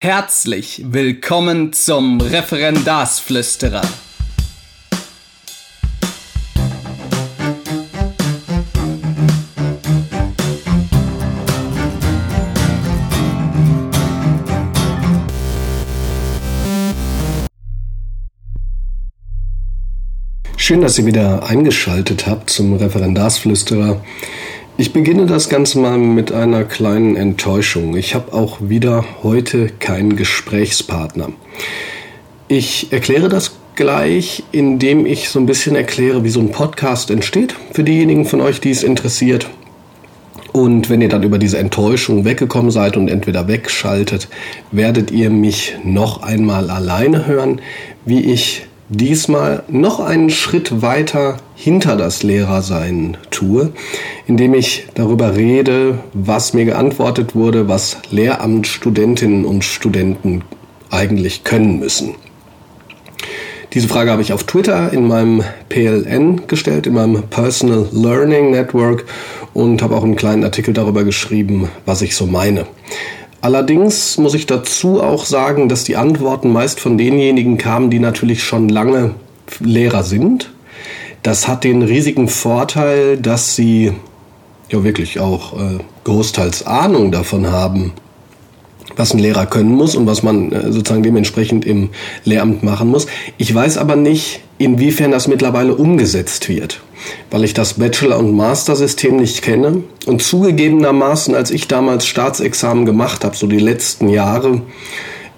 Herzlich willkommen zum Referendarsflüsterer. Schön, dass ihr wieder eingeschaltet habt zum Referendarsflüsterer. Ich beginne das Ganze mal mit einer kleinen Enttäuschung. Ich habe auch wieder heute keinen Gesprächspartner. Ich erkläre das gleich, indem ich so ein bisschen erkläre, wie so ein Podcast entsteht, für diejenigen von euch, die es interessiert. Und wenn ihr dann über diese Enttäuschung weggekommen seid und entweder wegschaltet, werdet ihr mich noch einmal alleine hören, wie ich diesmal noch einen Schritt weiter hinter das Lehrersein tue, indem ich darüber rede, was mir geantwortet wurde, was Lehramtsstudentinnen und Studenten eigentlich können müssen. Diese Frage habe ich auf Twitter in meinem PLN gestellt, in meinem Personal Learning Network und habe auch einen kleinen Artikel darüber geschrieben, was ich so meine. Allerdings muss ich dazu auch sagen, dass die Antworten meist von denjenigen kamen, die natürlich schon lange Lehrer sind. Das hat den riesigen Vorteil, dass sie ja wirklich auch äh, großteils Ahnung davon haben, was ein Lehrer können muss und was man äh, sozusagen dementsprechend im Lehramt machen muss. Ich weiß aber nicht, inwiefern das mittlerweile umgesetzt wird, weil ich das Bachelor- und Master-System nicht kenne. Und zugegebenermaßen, als ich damals Staatsexamen gemacht habe, so die letzten Jahre,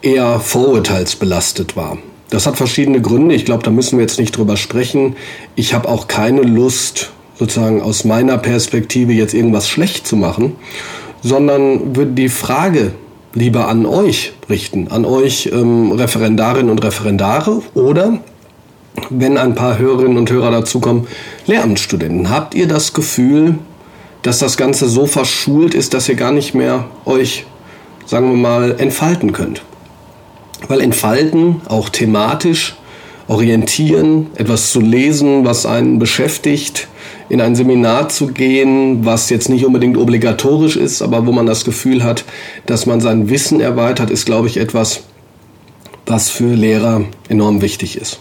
eher vorurteilsbelastet war. Das hat verschiedene Gründe. Ich glaube, da müssen wir jetzt nicht drüber sprechen. Ich habe auch keine Lust, sozusagen aus meiner Perspektive jetzt irgendwas schlecht zu machen, sondern würde die Frage lieber an euch richten, an euch ähm, Referendarinnen und Referendare oder wenn ein paar Hörerinnen und Hörer dazukommen, Lehramtsstudenten. Habt ihr das Gefühl, dass das Ganze so verschult ist, dass ihr gar nicht mehr euch, sagen wir mal, entfalten könnt? Weil entfalten, auch thematisch, orientieren, etwas zu lesen, was einen beschäftigt, in ein Seminar zu gehen, was jetzt nicht unbedingt obligatorisch ist, aber wo man das Gefühl hat, dass man sein Wissen erweitert, ist, glaube ich, etwas, was für Lehrer enorm wichtig ist.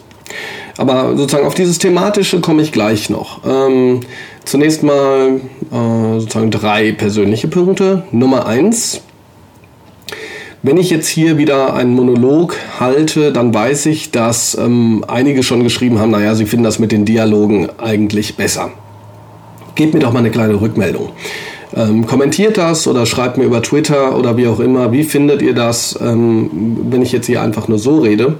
Aber sozusagen auf dieses Thematische komme ich gleich noch. Ähm, zunächst mal äh, sozusagen drei persönliche Punkte. Nummer eins, wenn ich jetzt hier wieder einen Monolog halte, dann weiß ich, dass ähm, einige schon geschrieben haben, naja, sie finden das mit den Dialogen eigentlich besser. Gebt mir doch mal eine kleine Rückmeldung. Ähm, kommentiert das oder schreibt mir über Twitter oder wie auch immer, wie findet ihr das, ähm, wenn ich jetzt hier einfach nur so rede?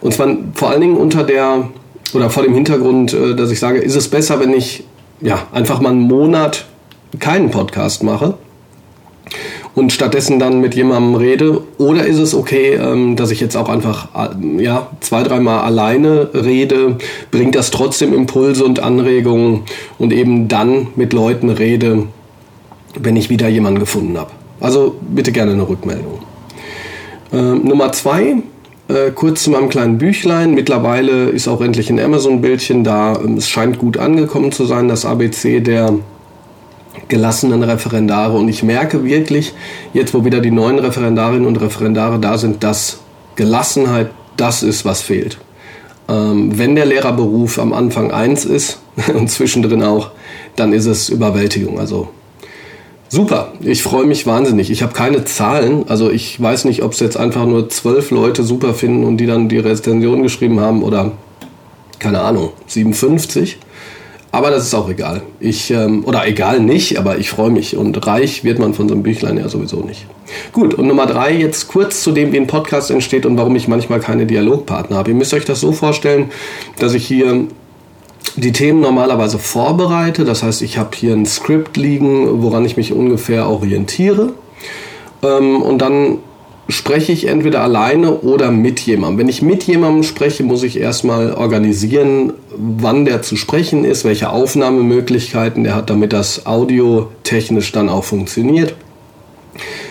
Und zwar vor allen Dingen unter der oder vor dem Hintergrund, äh, dass ich sage, ist es besser, wenn ich ja einfach mal einen Monat keinen Podcast mache und stattdessen dann mit jemandem rede? Oder ist es okay, ähm, dass ich jetzt auch einfach äh, ja, zwei, dreimal alleine rede? Bringt das trotzdem Impulse und Anregungen und eben dann mit Leuten rede, wenn ich wieder jemanden gefunden habe? Also bitte gerne eine Rückmeldung. Ähm, Nummer zwei, äh, kurz zu meinem kleinen Büchlein. Mittlerweile ist auch endlich ein Amazon-Bildchen da. Ähm, es scheint gut angekommen zu sein, das ABC der gelassenen Referendare. Und ich merke wirklich, jetzt wo wieder die neuen Referendarinnen und Referendare da sind, dass Gelassenheit das ist, was fehlt. Ähm, wenn der Lehrerberuf am Anfang eins ist und zwischendrin auch, dann ist es Überwältigung. Also super, ich freue mich wahnsinnig. Ich habe keine Zahlen, also ich weiß nicht, ob es jetzt einfach nur zwölf Leute super finden und die dann die Rezension geschrieben haben oder keine Ahnung, 57. Aber das ist auch egal. Ich, ähm, oder egal nicht, aber ich freue mich. Und reich wird man von so einem Büchlein ja sowieso nicht. Gut, und Nummer drei, jetzt kurz zu dem, wie ein Podcast entsteht und warum ich manchmal keine Dialogpartner habe. Ihr müsst euch das so vorstellen, dass ich hier die Themen normalerweise vorbereite. Das heißt, ich habe hier ein Skript liegen, woran ich mich ungefähr orientiere. Ähm, und dann spreche ich entweder alleine oder mit jemandem. Wenn ich mit jemandem spreche, muss ich erstmal organisieren, wann der zu sprechen ist, welche Aufnahmemöglichkeiten der hat, damit das audiotechnisch dann auch funktioniert.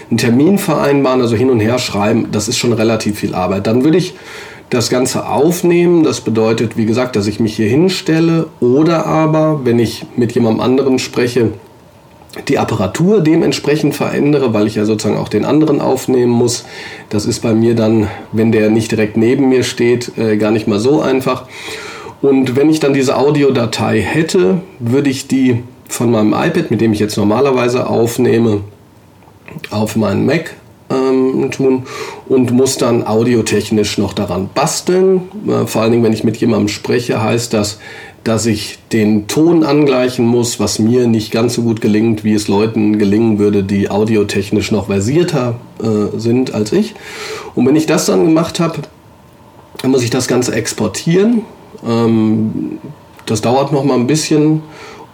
Einen Termin vereinbaren, also hin und her schreiben, das ist schon relativ viel Arbeit. Dann würde ich das Ganze aufnehmen. Das bedeutet, wie gesagt, dass ich mich hier hinstelle oder aber, wenn ich mit jemandem anderen spreche, die Apparatur dementsprechend verändere, weil ich ja sozusagen auch den anderen aufnehmen muss. Das ist bei mir dann, wenn der nicht direkt neben mir steht, äh, gar nicht mal so einfach. Und wenn ich dann diese Audiodatei hätte, würde ich die von meinem iPad, mit dem ich jetzt normalerweise aufnehme, auf meinen Mac ähm, tun und muss dann audiotechnisch noch daran basteln. Äh, vor allen Dingen, wenn ich mit jemandem spreche, heißt das, dass ich den Ton angleichen muss, was mir nicht ganz so gut gelingt, wie es Leuten gelingen würde, die audiotechnisch noch versierter äh, sind als ich. Und wenn ich das dann gemacht habe, dann muss ich das Ganze exportieren. Ähm, das dauert noch mal ein bisschen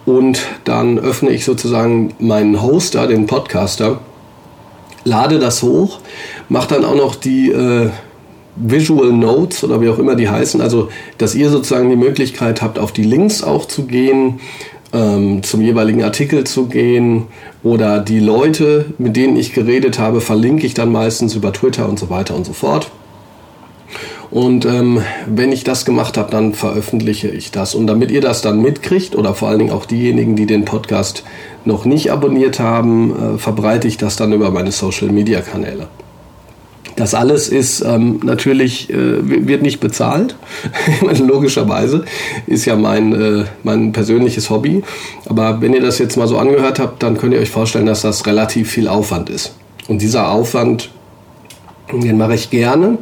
und dann öffne ich sozusagen meinen Hoster, den Podcaster, lade das hoch, mache dann auch noch die äh, Visual Notes oder wie auch immer die heißen, also dass ihr sozusagen die Möglichkeit habt, auf die Links auch zu gehen, ähm, zum jeweiligen Artikel zu gehen oder die Leute, mit denen ich geredet habe, verlinke ich dann meistens über Twitter und so weiter und so fort. Und ähm, wenn ich das gemacht habe, dann veröffentliche ich das. Und damit ihr das dann mitkriegt oder vor allen Dingen auch diejenigen, die den Podcast noch nicht abonniert haben, äh, verbreite ich das dann über meine Social-Media-Kanäle. Das alles ist ähm, natürlich, äh, wird nicht bezahlt. Logischerweise ist ja mein, äh, mein persönliches Hobby. Aber wenn ihr das jetzt mal so angehört habt, dann könnt ihr euch vorstellen, dass das relativ viel Aufwand ist. Und dieser Aufwand, den mache ich gerne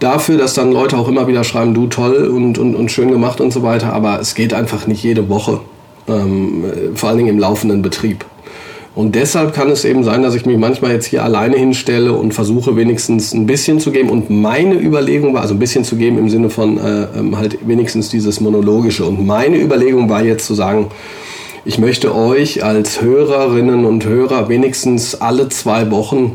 dafür, dass dann Leute auch immer wieder schreiben, du toll und, und, und schön gemacht und so weiter. Aber es geht einfach nicht jede Woche, ähm, vor allen Dingen im laufenden Betrieb. Und deshalb kann es eben sein, dass ich mich manchmal jetzt hier alleine hinstelle und versuche wenigstens ein bisschen zu geben. Und meine Überlegung war, also ein bisschen zu geben im Sinne von äh, ähm, halt wenigstens dieses Monologische. Und meine Überlegung war jetzt zu sagen, ich möchte euch als Hörerinnen und Hörer wenigstens alle zwei Wochen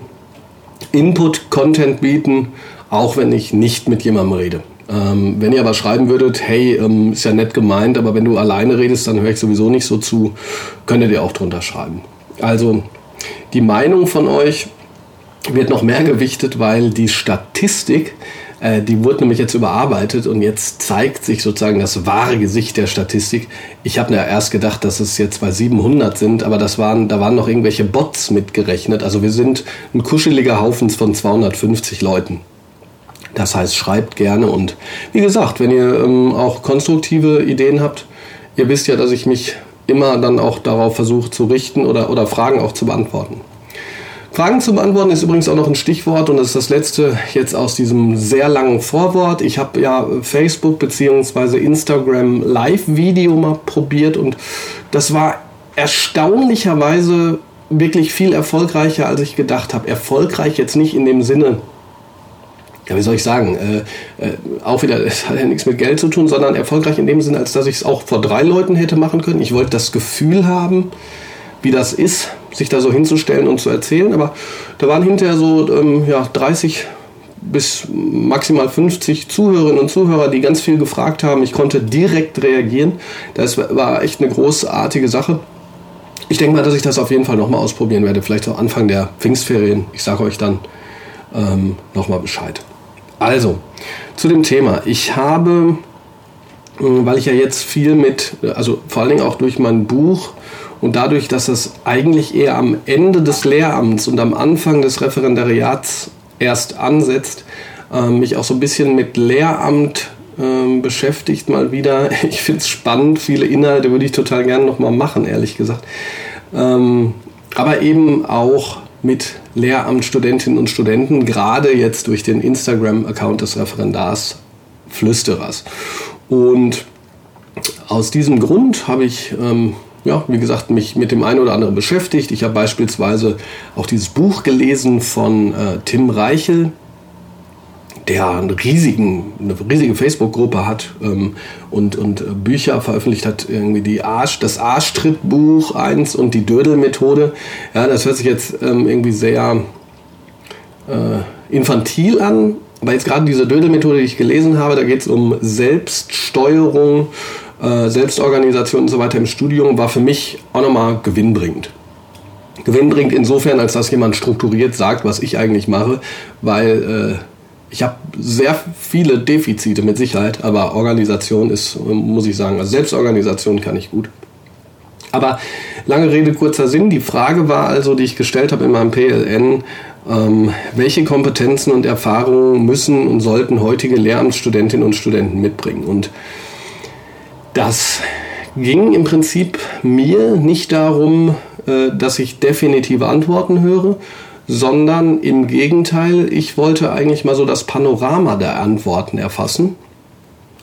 Input-Content bieten, auch wenn ich nicht mit jemandem rede. Ähm, wenn ihr aber schreiben würdet, hey, ähm, ist ja nett gemeint, aber wenn du alleine redest, dann höre ich sowieso nicht so zu, könntet ihr auch drunter schreiben. Also die Meinung von euch wird noch mehr gewichtet, weil die Statistik, äh, die wurde nämlich jetzt überarbeitet und jetzt zeigt sich sozusagen das wahre Gesicht der Statistik. Ich habe ja erst gedacht, dass es jetzt bei 700 sind, aber das waren, da waren noch irgendwelche Bots mitgerechnet. Also wir sind ein kuscheliger Haufen von 250 Leuten. Das heißt, schreibt gerne und wie gesagt, wenn ihr ähm, auch konstruktive Ideen habt, ihr wisst ja, dass ich mich immer dann auch darauf versuche zu richten oder, oder Fragen auch zu beantworten. Fragen zu beantworten ist übrigens auch noch ein Stichwort und das ist das letzte jetzt aus diesem sehr langen Vorwort. Ich habe ja Facebook bzw. Instagram Live-Video mal probiert und das war erstaunlicherweise wirklich viel erfolgreicher, als ich gedacht habe. Erfolgreich jetzt nicht in dem Sinne, ja, wie soll ich sagen, äh, äh, auch wieder, es hat ja nichts mit Geld zu tun, sondern erfolgreich in dem Sinne, als dass ich es auch vor drei Leuten hätte machen können. Ich wollte das Gefühl haben, wie das ist, sich da so hinzustellen und zu erzählen. Aber da waren hinterher so ähm, ja, 30 bis maximal 50 Zuhörerinnen und Zuhörer, die ganz viel gefragt haben. Ich konnte direkt reagieren. Das war echt eine großartige Sache. Ich denke mal, dass ich das auf jeden Fall nochmal ausprobieren werde. Vielleicht auch Anfang der Pfingstferien. Ich sage euch dann ähm, nochmal Bescheid. Also, zu dem Thema. Ich habe, äh, weil ich ja jetzt viel mit, also vor allen Dingen auch durch mein Buch und dadurch, dass es eigentlich eher am Ende des Lehramts und am Anfang des Referendariats erst ansetzt, äh, mich auch so ein bisschen mit Lehramt äh, beschäftigt mal wieder. Ich finde es spannend, viele Inhalte würde ich total gerne nochmal machen, ehrlich gesagt. Ähm, aber eben auch mit Lehramtsstudentinnen und Studenten, gerade jetzt durch den Instagram-Account des Referendars Flüsterers. Und aus diesem Grund habe ich, ähm, ja, wie gesagt, mich mit dem einen oder anderen beschäftigt. Ich habe beispielsweise auch dieses Buch gelesen von äh, Tim Reichel, der einen riesigen, eine riesige Facebook-Gruppe hat ähm, und, und Bücher veröffentlicht hat, irgendwie die Arsch, das Arschtrittbuch 1 und die Dödel-Methode. Ja, das hört sich jetzt ähm, irgendwie sehr äh, infantil an, aber jetzt gerade diese Dödel-Methode, die ich gelesen habe, da geht es um Selbststeuerung, äh, Selbstorganisation und so weiter im Studium, war für mich auch nochmal gewinnbringend. Gewinnbringend insofern, als dass jemand strukturiert sagt, was ich eigentlich mache, weil äh, ich habe sehr viele Defizite mit Sicherheit, aber Organisation ist, muss ich sagen, also Selbstorganisation kann ich gut. Aber lange Rede, kurzer Sinn. Die Frage war also, die ich gestellt habe in meinem PLN, ähm, welche Kompetenzen und Erfahrungen müssen und sollten heutige Lehramtsstudentinnen und Studenten mitbringen? Und das ging im Prinzip mir nicht darum, äh, dass ich definitive Antworten höre, sondern im Gegenteil, ich wollte eigentlich mal so das Panorama der Antworten erfassen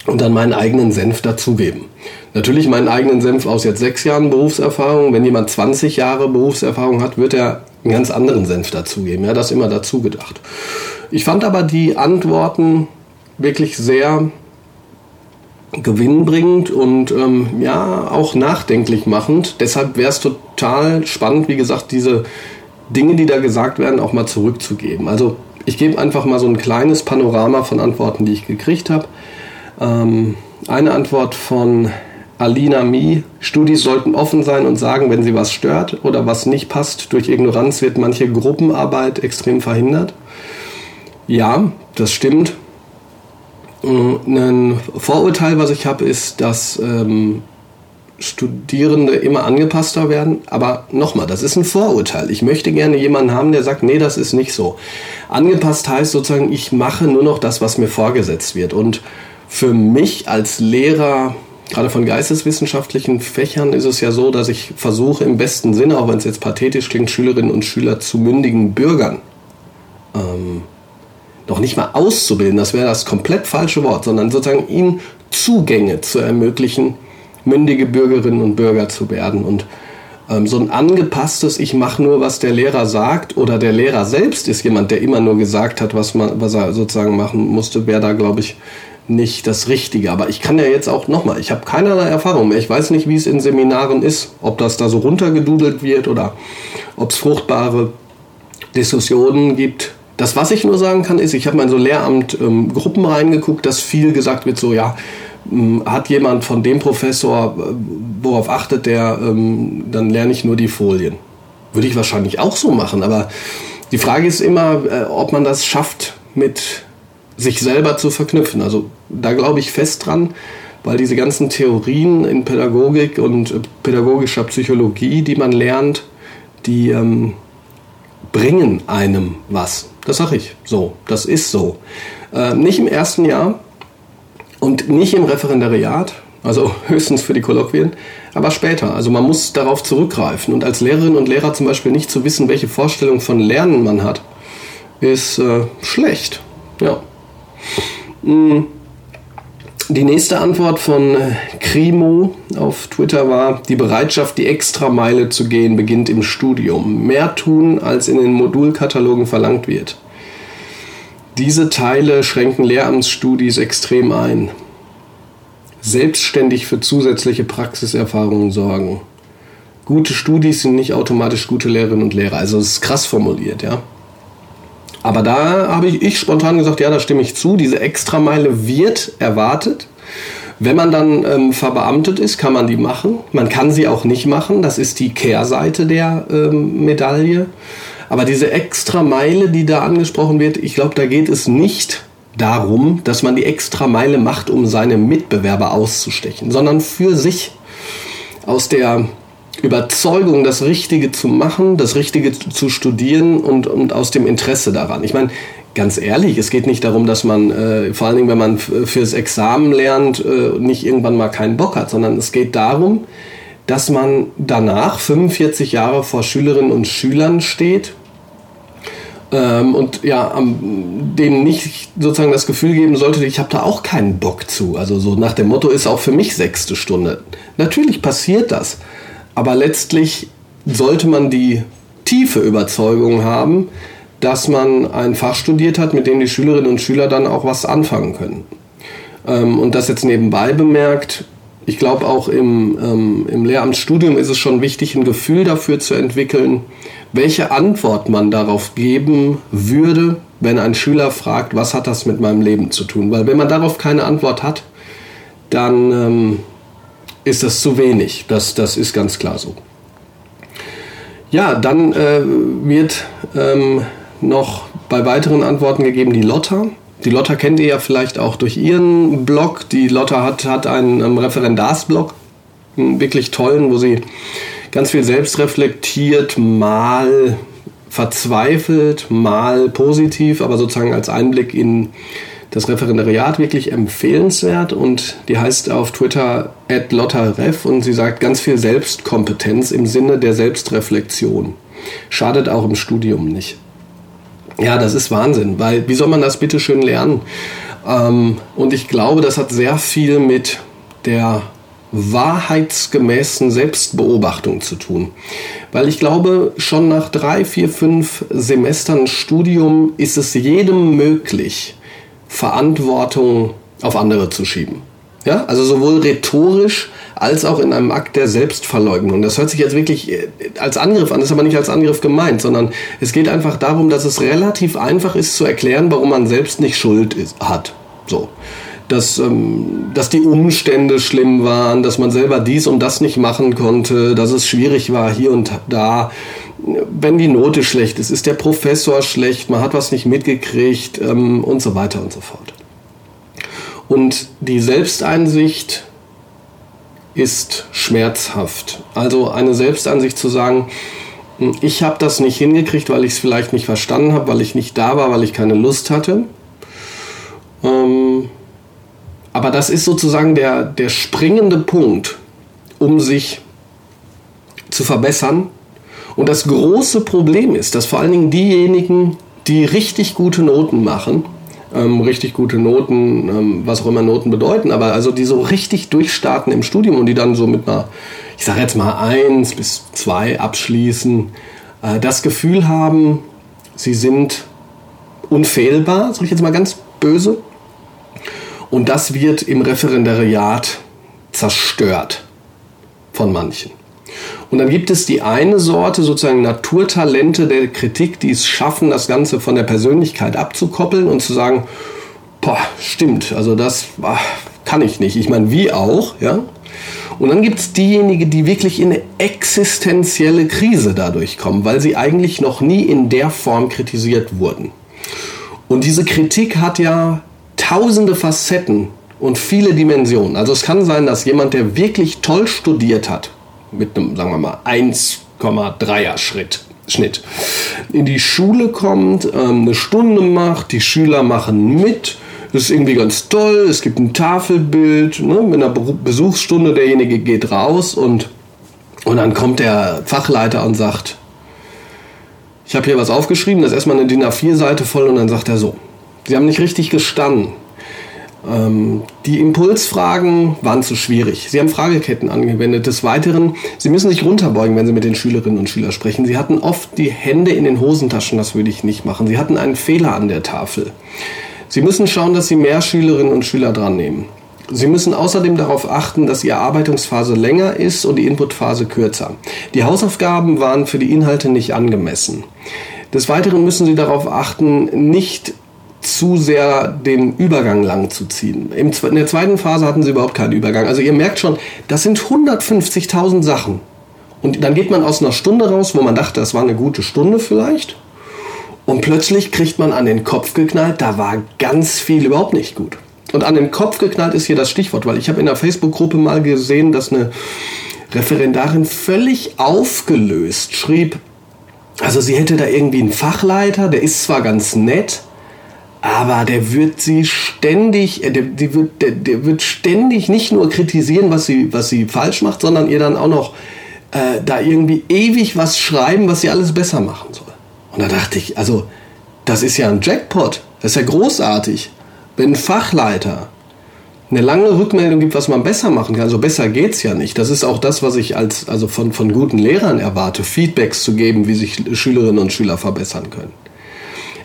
und dann meinen eigenen Senf dazugeben. Natürlich meinen eigenen Senf aus jetzt sechs Jahren Berufserfahrung. Wenn jemand 20 Jahre Berufserfahrung hat, wird er einen ganz anderen Senf dazugeben. Ja, das immer dazu gedacht. Ich fand aber die Antworten wirklich sehr gewinnbringend und ähm, ja auch nachdenklich machend. Deshalb wäre es total spannend, wie gesagt, diese Dinge, die da gesagt werden, auch mal zurückzugeben. Also ich gebe einfach mal so ein kleines Panorama von Antworten, die ich gekriegt habe. Ähm, eine Antwort von Alina Mi, Studis sollten offen sein und sagen, wenn sie was stört oder was nicht passt. Durch Ignoranz wird manche Gruppenarbeit extrem verhindert. Ja, das stimmt. Ein Vorurteil, was ich habe, ist, dass ähm, Studierende immer angepasster werden. Aber nochmal, das ist ein Vorurteil. Ich möchte gerne jemanden haben, der sagt, nee, das ist nicht so. Angepasst heißt sozusagen, ich mache nur noch das, was mir vorgesetzt wird. Und für mich als Lehrer, gerade von geisteswissenschaftlichen Fächern, ist es ja so, dass ich versuche im besten Sinne, auch wenn es jetzt pathetisch klingt, Schülerinnen und Schüler zu mündigen Bürgern ähm, noch nicht mal auszubilden, das wäre das komplett falsche Wort, sondern sozusagen ihnen Zugänge zu ermöglichen, mündige Bürgerinnen und Bürger zu werden. Und ähm, so ein angepasstes, ich mache nur, was der Lehrer sagt, oder der Lehrer selbst ist jemand, der immer nur gesagt hat, was, man, was er sozusagen machen musste, wäre da, glaube ich, nicht das Richtige. Aber ich kann ja jetzt auch nochmal, ich habe keinerlei Erfahrung mehr. Ich weiß nicht, wie es in Seminaren ist, ob das da so runtergedudelt wird oder ob es fruchtbare Diskussionen gibt das, was ich nur sagen kann, ist, ich habe mal in so Lehramt ähm, Gruppen reingeguckt, dass viel gesagt wird, so ja, hat jemand von dem Professor, äh, worauf achtet der, ähm, dann lerne ich nur die Folien. Würde ich wahrscheinlich auch so machen, aber die Frage ist immer, äh, ob man das schafft, mit sich selber zu verknüpfen. Also da glaube ich fest dran, weil diese ganzen Theorien in Pädagogik und äh, pädagogischer Psychologie, die man lernt, die ähm, bringen einem was. Das sage ich so. Das ist so. Äh, nicht im ersten Jahr und nicht im Referendariat, also höchstens für die Kolloquien, aber später. Also man muss darauf zurückgreifen. Und als Lehrerin und Lehrer zum Beispiel nicht zu wissen, welche Vorstellung von Lernen man hat, ist äh, schlecht. Ja. Mhm. Die nächste Antwort von äh, Krimo auf Twitter war, die Bereitschaft, die Extrameile zu gehen, beginnt im Studium. Mehr tun, als in den Modulkatalogen verlangt wird. Diese Teile schränken Lehramtsstudis extrem ein. Selbstständig für zusätzliche Praxiserfahrungen sorgen. Gute Studis sind nicht automatisch gute Lehrerinnen und Lehrer. Also es ist krass formuliert, ja. Aber da habe ich, ich spontan gesagt, ja, da stimme ich zu. Diese Extrameile wird erwartet. Wenn man dann ähm, verbeamtet ist, kann man die machen. Man kann sie auch nicht machen. Das ist die Kehrseite der ähm, Medaille. Aber diese Extrameile, die da angesprochen wird, ich glaube, da geht es nicht darum, dass man die Extrameile macht, um seine Mitbewerber auszustechen, sondern für sich aus der Überzeugung, das Richtige zu machen, das Richtige zu studieren und, und aus dem Interesse daran. Ich meine, ganz ehrlich, es geht nicht darum, dass man, äh, vor allen Dingen, wenn man fürs Examen lernt, äh, nicht irgendwann mal keinen Bock hat, sondern es geht darum, dass man danach 45 Jahre vor Schülerinnen und Schülern steht ähm, und ja, am, denen nicht sozusagen das Gefühl geben sollte, ich habe da auch keinen Bock zu. Also so nach dem Motto ist auch für mich sechste Stunde. Natürlich passiert das. Aber letztlich sollte man die tiefe Überzeugung haben, dass man ein Fach studiert hat, mit dem die Schülerinnen und Schüler dann auch was anfangen können. Ähm, und das jetzt nebenbei bemerkt, ich glaube auch im, ähm, im Lehramtsstudium ist es schon wichtig, ein Gefühl dafür zu entwickeln, welche Antwort man darauf geben würde, wenn ein Schüler fragt, was hat das mit meinem Leben zu tun? Weil wenn man darauf keine Antwort hat, dann ähm, ist das zu wenig. Das, das ist ganz klar so. Ja, dann äh, wird ähm, noch bei weiteren Antworten gegeben die Lotta. Die Lotta kennt ihr ja vielleicht auch durch ihren Blog. Die Lotta hat, hat einen, einen Referendarsblog. einen wirklich tollen, wo sie ganz viel selbst reflektiert, mal verzweifelt, mal positiv, aber sozusagen als Einblick in das Referendariat wirklich empfehlenswert und die heißt auf Twitter @lottaref und sie sagt ganz viel Selbstkompetenz im Sinne der Selbstreflexion. Schadet auch im Studium nicht. Ja, das ist Wahnsinn, weil wie soll man das bitte schön lernen? Ähm, und ich glaube, das hat sehr viel mit der wahrheitsgemäßen Selbstbeobachtung zu tun. Weil ich glaube, schon nach drei, vier, fünf Semestern Studium ist es jedem möglich, Verantwortung auf andere zu schieben. Ja, also sowohl rhetorisch als auch in einem Akt der Selbstverleugnung. Das hört sich jetzt wirklich äh, als Angriff an, ist aber nicht als Angriff gemeint, sondern es geht einfach darum, dass es relativ einfach ist zu erklären, warum man selbst nicht Schuld ist, hat. So. Dass, ähm, dass die Umstände schlimm waren, dass man selber dies und das nicht machen konnte, dass es schwierig war hier und da wenn die Note schlecht ist, ist der Professor schlecht, man hat was nicht mitgekriegt ähm, und so weiter und so fort. Und die Selbsteinsicht ist schmerzhaft. Also eine Selbsteinsicht zu sagen, hm, ich habe das nicht hingekriegt, weil ich es vielleicht nicht verstanden habe, weil ich nicht da war, weil ich keine Lust hatte. Ähm, aber das ist sozusagen der, der springende Punkt, um sich zu verbessern und das große Problem ist, dass vor allen Dingen diejenigen, die richtig gute Noten machen, ähm, richtig gute Noten, ähm, was auch immer Noten bedeuten, aber also die so richtig durchstarten im Studium und die dann so mit einer, ich sage jetzt mal eins bis zwei abschließen, äh, das Gefühl haben, sie sind unfehlbar, sage ich jetzt mal ganz böse. Und das wird im Referendariat zerstört von manchen. Und dann gibt es die eine Sorte, sozusagen Naturtalente der Kritik, die es schaffen, das Ganze von der Persönlichkeit abzukoppeln und zu sagen, boah, stimmt, also das ach, kann ich nicht. Ich meine, wie auch, ja. Und dann gibt es diejenigen, die wirklich in eine existenzielle Krise dadurch kommen, weil sie eigentlich noch nie in der Form kritisiert wurden. Und diese Kritik hat ja tausende Facetten und viele Dimensionen. Also es kann sein, dass jemand, der wirklich toll studiert hat, mit einem, sagen wir mal, 1,3er Schritt. Schnitt. In die Schule kommt, ähm, eine Stunde macht, die Schüler machen mit, das ist irgendwie ganz toll, es gibt ein Tafelbild, ne, mit einer Besuchsstunde, derjenige geht raus und, und dann kommt der Fachleiter und sagt, ich habe hier was aufgeschrieben, das ist erstmal eine DIN A4-Seite voll und dann sagt er so, Sie haben nicht richtig gestanden. Ähm, die Impulsfragen waren zu schwierig. Sie haben Frageketten angewendet. Des Weiteren, Sie müssen sich runterbeugen, wenn Sie mit den Schülerinnen und Schülern sprechen. Sie hatten oft die Hände in den Hosentaschen, das würde ich nicht machen. Sie hatten einen Fehler an der Tafel. Sie müssen schauen, dass Sie mehr Schülerinnen und Schüler dran nehmen. Sie müssen außerdem darauf achten, dass die Erarbeitungsphase länger ist und die Inputphase kürzer. Die Hausaufgaben waren für die Inhalte nicht angemessen. Des Weiteren müssen Sie darauf achten, nicht zu sehr den Übergang lang zu ziehen. in der zweiten Phase hatten sie überhaupt keinen Übergang. Also ihr merkt schon, das sind 150.000 Sachen. Und dann geht man aus einer Stunde raus, wo man dachte, das war eine gute Stunde vielleicht. Und plötzlich kriegt man an den Kopf geknallt, da war ganz viel überhaupt nicht gut. Und an den Kopf geknallt ist hier das Stichwort, weil ich habe in der Facebook-Gruppe mal gesehen, dass eine Referendarin völlig aufgelöst schrieb, also sie hätte da irgendwie einen Fachleiter, der ist zwar ganz nett, aber der wird sie ständig, äh, der, der, wird, der, der wird ständig nicht nur kritisieren, was sie, was sie falsch macht, sondern ihr dann auch noch äh, da irgendwie ewig was schreiben, was sie alles besser machen soll. Und da dachte ich, also das ist ja ein Jackpot, das ist ja großartig, wenn ein Fachleiter eine lange Rückmeldung gibt, was man besser machen kann. Also besser geht's ja nicht. Das ist auch das, was ich als, also von, von guten Lehrern erwarte, Feedbacks zu geben, wie sich Schülerinnen und Schüler verbessern können.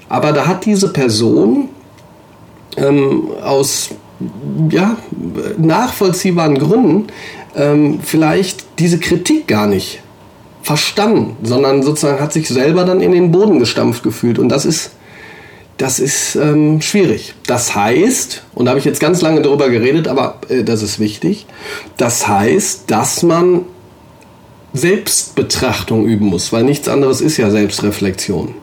Aber da hat diese Person ähm, aus ja, nachvollziehbaren Gründen ähm, vielleicht diese Kritik gar nicht verstanden, sondern sozusagen hat sich selber dann in den Boden gestampft gefühlt. Und das ist, das ist ähm, schwierig. Das heißt, und da habe ich jetzt ganz lange darüber geredet, aber äh, das ist wichtig, das heißt, dass man Selbstbetrachtung üben muss, weil nichts anderes ist ja Selbstreflexion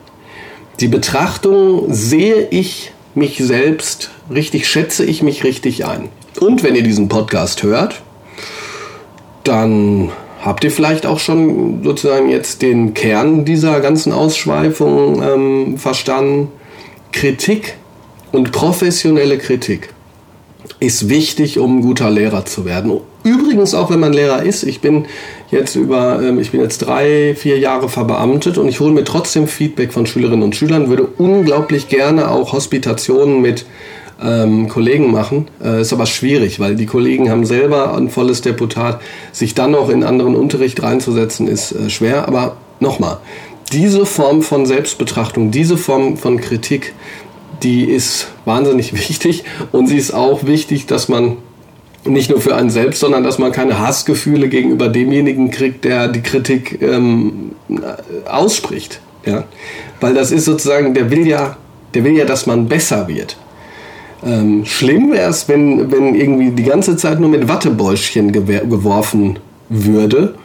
die Betrachtung, sehe ich mich selbst richtig, schätze ich mich richtig ein. Und wenn ihr diesen Podcast hört, dann habt ihr vielleicht auch schon sozusagen jetzt den Kern dieser ganzen Ausschweifung ähm, verstanden. Kritik und professionelle Kritik ist wichtig, um ein guter Lehrer zu werden. Übrigens auch, wenn man Lehrer ist. Ich bin jetzt über, ähm, ich bin jetzt drei, vier Jahre verbeamtet und ich hole mir trotzdem Feedback von Schülerinnen und Schülern, würde unglaublich gerne auch Hospitationen mit ähm, Kollegen machen. Äh, ist aber schwierig, weil die Kollegen haben selber ein volles Deputat. Sich dann noch in anderen Unterricht reinzusetzen, ist äh, schwer. Aber nochmal, diese Form von Selbstbetrachtung, diese Form von Kritik, die ist wahnsinnig wichtig. Und sie ist auch wichtig, dass man nicht nur für einen selbst, sondern dass man keine Hassgefühle gegenüber demjenigen kriegt, der die Kritik ähm, ausspricht. Ja? Weil das ist sozusagen, der will ja, der will ja, dass man besser wird. Ähm, schlimm wäre es, wenn, wenn irgendwie die ganze Zeit nur mit Wattebäuschen geworfen würde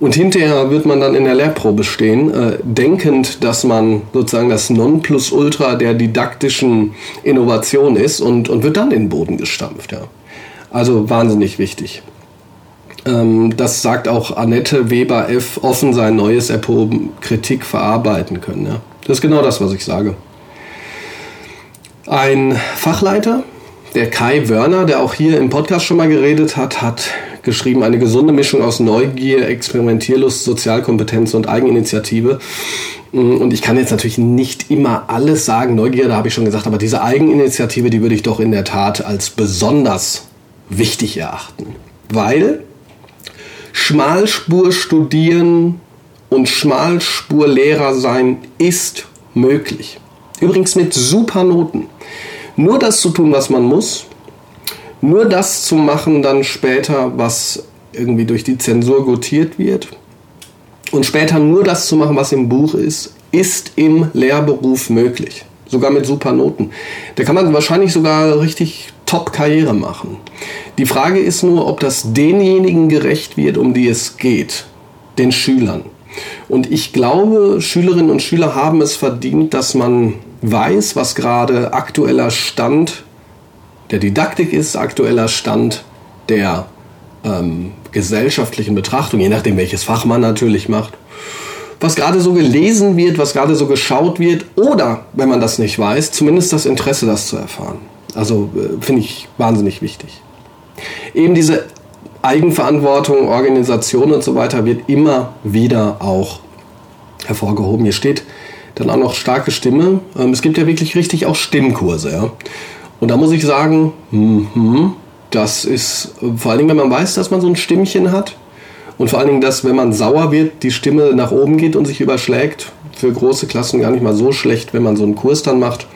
und hinterher wird man dann in der Lehrprobe stehen, äh, denkend, dass man sozusagen das Nonplusultra der didaktischen Innovation ist und, und wird dann in den Boden gestampft. Ja. Also wahnsinnig wichtig. Ähm, das sagt auch Annette Weber F. offen sein neues erproben, Kritik verarbeiten können. Ja. Das ist genau das, was ich sage. Ein Fachleiter, der Kai Wörner, der auch hier im Podcast schon mal geredet hat, hat geschrieben, eine gesunde Mischung aus Neugier, Experimentierlust, Sozialkompetenz und Eigeninitiative. Und ich kann jetzt natürlich nicht immer alles sagen, Neugier, da habe ich schon gesagt, aber diese Eigeninitiative, die würde ich doch in der Tat als besonders wichtig erachten. Weil Schmalspur studieren und Schmalspurlehrer sein ist möglich. Übrigens mit super Noten nur das zu tun, was man muss, nur das zu machen dann später, was irgendwie durch die Zensur gotiert wird und später nur das zu machen, was im Buch ist, ist im Lehrberuf möglich. Sogar mit super Noten. Da kann man wahrscheinlich sogar richtig Top-Karriere machen. Die Frage ist nur, ob das denjenigen gerecht wird, um die es geht, den Schülern. Und ich glaube, Schülerinnen und Schüler haben es verdient, dass man weiß, was gerade aktueller Stand der Didaktik ist, aktueller Stand der ähm, gesellschaftlichen Betrachtung, je nachdem welches Fach man natürlich macht, was gerade so gelesen wird, was gerade so geschaut wird oder, wenn man das nicht weiß, zumindest das Interesse, das zu erfahren. Also äh, finde ich wahnsinnig wichtig. Eben diese Eigenverantwortung, Organisation und so weiter wird immer wieder auch hervorgehoben. Hier steht dann auch noch starke Stimme. Ähm, es gibt ja wirklich richtig auch Stimmkurse. Ja? Und da muss ich sagen, mm, das ist vor allen Dingen, wenn man weiß, dass man so ein Stimmchen hat und vor allen Dingen, dass wenn man sauer wird, die Stimme nach oben geht und sich überschlägt. Für große Klassen gar nicht mal so schlecht, wenn man so einen Kurs dann macht.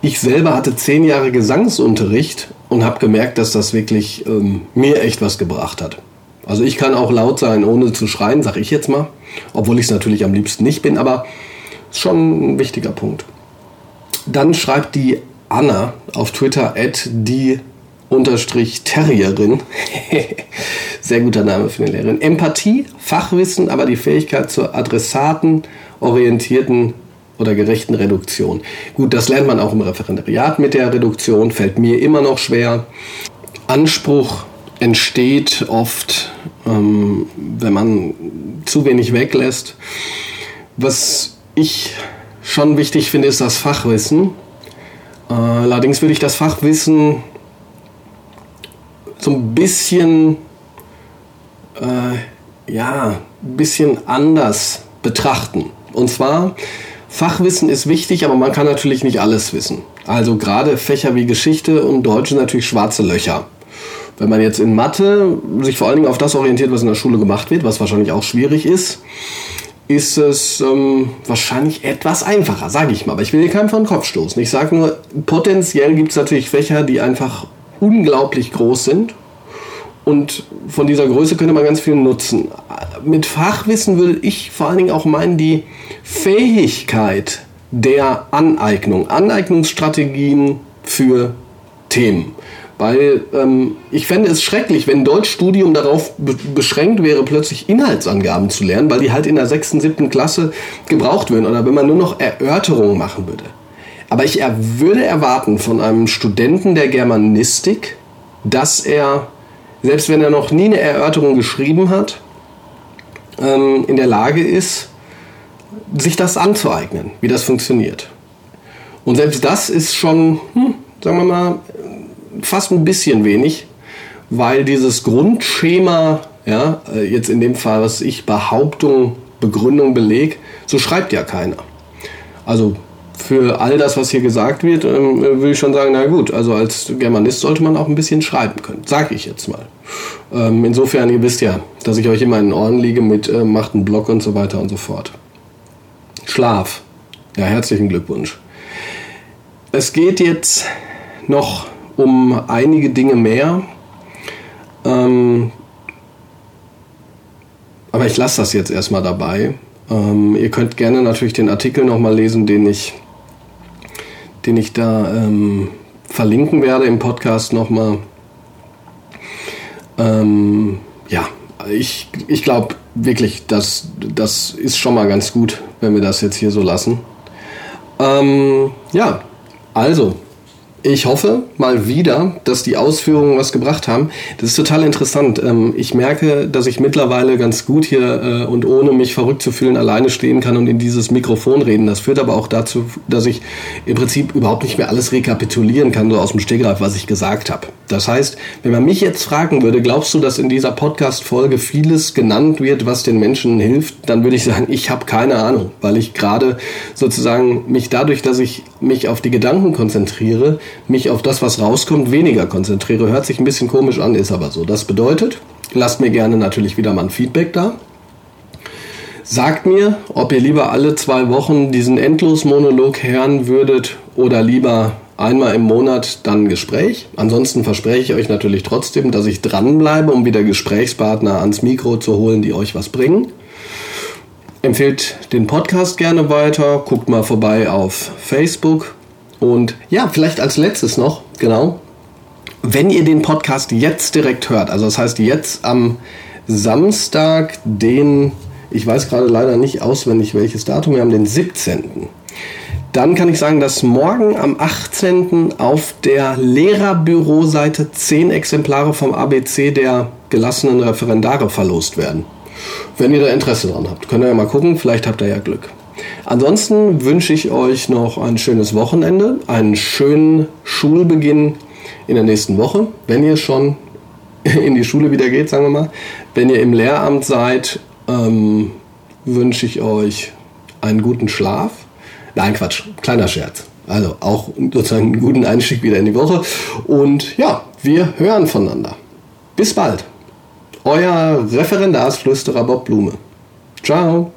Ich selber hatte zehn Jahre Gesangsunterricht und habe gemerkt, dass das wirklich ähm, mir echt was gebracht hat. Also ich kann auch laut sein, ohne zu schreien, sag ich jetzt mal, obwohl ich es natürlich am liebsten nicht bin, aber schon ein wichtiger Punkt. Dann schreibt die Anna auf Twitter at die unterstrich Terrierin. Sehr guter Name für eine Lehrerin. Empathie, Fachwissen, aber die Fähigkeit zur adressaten, orientierten oder gerechten Reduktion. Gut, das lernt man auch im Referendariat mit der Reduktion, fällt mir immer noch schwer. Anspruch entsteht oft, ähm, wenn man zu wenig weglässt. Was ich schon wichtig finde, ist das Fachwissen. Äh, allerdings würde ich das Fachwissen so ein bisschen, äh, ja, ein bisschen anders betrachten. Und zwar, Fachwissen ist wichtig, aber man kann natürlich nicht alles wissen. Also gerade Fächer wie Geschichte und Deutsch sind natürlich schwarze Löcher. Wenn man jetzt in Mathe sich vor allen Dingen auf das orientiert, was in der Schule gemacht wird, was wahrscheinlich auch schwierig ist, ist es ähm, wahrscheinlich etwas einfacher, sage ich mal. Aber ich will hier keinen von den Kopf stoßen. Ich sage nur, potenziell gibt es natürlich Fächer, die einfach unglaublich groß sind. Und von dieser Größe könnte man ganz viel nutzen. Mit Fachwissen würde ich vor allen Dingen auch meinen, die Fähigkeit der Aneignung, Aneignungsstrategien für Themen. Weil ähm, ich fände es schrecklich, wenn Deutschstudium darauf be beschränkt wäre, plötzlich Inhaltsangaben zu lernen, weil die halt in der sechsten, siebten Klasse gebraucht würden oder wenn man nur noch Erörterungen machen würde. Aber ich er würde erwarten von einem Studenten der Germanistik, dass er selbst wenn er noch nie eine Erörterung geschrieben hat, ähm, in der Lage ist, sich das anzueignen, wie das funktioniert. Und selbst das ist schon, hm, sagen wir mal, fast ein bisschen wenig, weil dieses Grundschema, ja, äh, jetzt in dem Fall, was ich Behauptung, Begründung, Beleg, so schreibt ja keiner. Also für all das, was hier gesagt wird, ähm, würde ich schon sagen, na gut, also als Germanist sollte man auch ein bisschen schreiben können, sage ich jetzt mal. Ähm, insofern, ihr wisst ja, dass ich euch immer in den Ohren liege mit äh, macht einen Blog und so weiter und so fort. Schlaf. Ja, herzlichen Glückwunsch. Es geht jetzt noch um einige Dinge mehr. Ähm, aber ich lasse das jetzt erstmal dabei. Ähm, ihr könnt gerne natürlich den Artikel nochmal lesen, den ich, den ich da ähm, verlinken werde im Podcast nochmal. Ähm, ja, ich, ich glaube wirklich, dass das ist schon mal ganz gut, wenn wir das jetzt hier so lassen. Ähm, ja, also, ich hoffe mal wieder, dass die Ausführungen was gebracht haben. Das ist total interessant. Ähm, ich merke, dass ich mittlerweile ganz gut hier äh, und ohne mich verrückt zu fühlen alleine stehen kann und in dieses Mikrofon reden. Das führt aber auch dazu, dass ich im Prinzip überhaupt nicht mehr alles rekapitulieren kann, so aus dem Stegreif, was ich gesagt habe. Das heißt, wenn man mich jetzt fragen würde, glaubst du, dass in dieser Podcast-Folge vieles genannt wird, was den Menschen hilft, dann würde ich sagen, ich habe keine Ahnung, weil ich gerade sozusagen mich dadurch, dass ich mich auf die Gedanken konzentriere, mich auf das, was rauskommt, weniger konzentriere. Hört sich ein bisschen komisch an, ist aber so. Das bedeutet, lasst mir gerne natürlich wieder mal ein Feedback da. Sagt mir, ob ihr lieber alle zwei Wochen diesen Endlosmonolog hören würdet oder lieber einmal im Monat dann ein Gespräch. Ansonsten verspreche ich euch natürlich trotzdem, dass ich dranbleibe, um wieder Gesprächspartner ans Mikro zu holen, die euch was bringen. Empfehlt den Podcast gerne weiter, guckt mal vorbei auf Facebook und ja, vielleicht als letztes noch, genau, wenn ihr den Podcast jetzt direkt hört, also das heißt jetzt am Samstag, den, ich weiß gerade leider nicht auswendig welches Datum, wir haben den 17. Dann kann ich sagen, dass morgen am 18. auf der Lehrerbüroseite 10 Exemplare vom ABC der gelassenen Referendare verlost werden. Wenn ihr da Interesse dran habt, könnt ihr ja mal gucken, vielleicht habt ihr ja Glück. Ansonsten wünsche ich euch noch ein schönes Wochenende, einen schönen Schulbeginn in der nächsten Woche, wenn ihr schon in die Schule wieder geht, sagen wir mal. Wenn ihr im Lehramt seid, ähm, wünsche ich euch einen guten Schlaf. Nein, Quatsch, kleiner Scherz. Also auch sozusagen einen guten Einstieg wieder in die Woche. Und ja, wir hören voneinander. Bis bald. Euer Referendarsflüsterer Bob Blume. Ciao.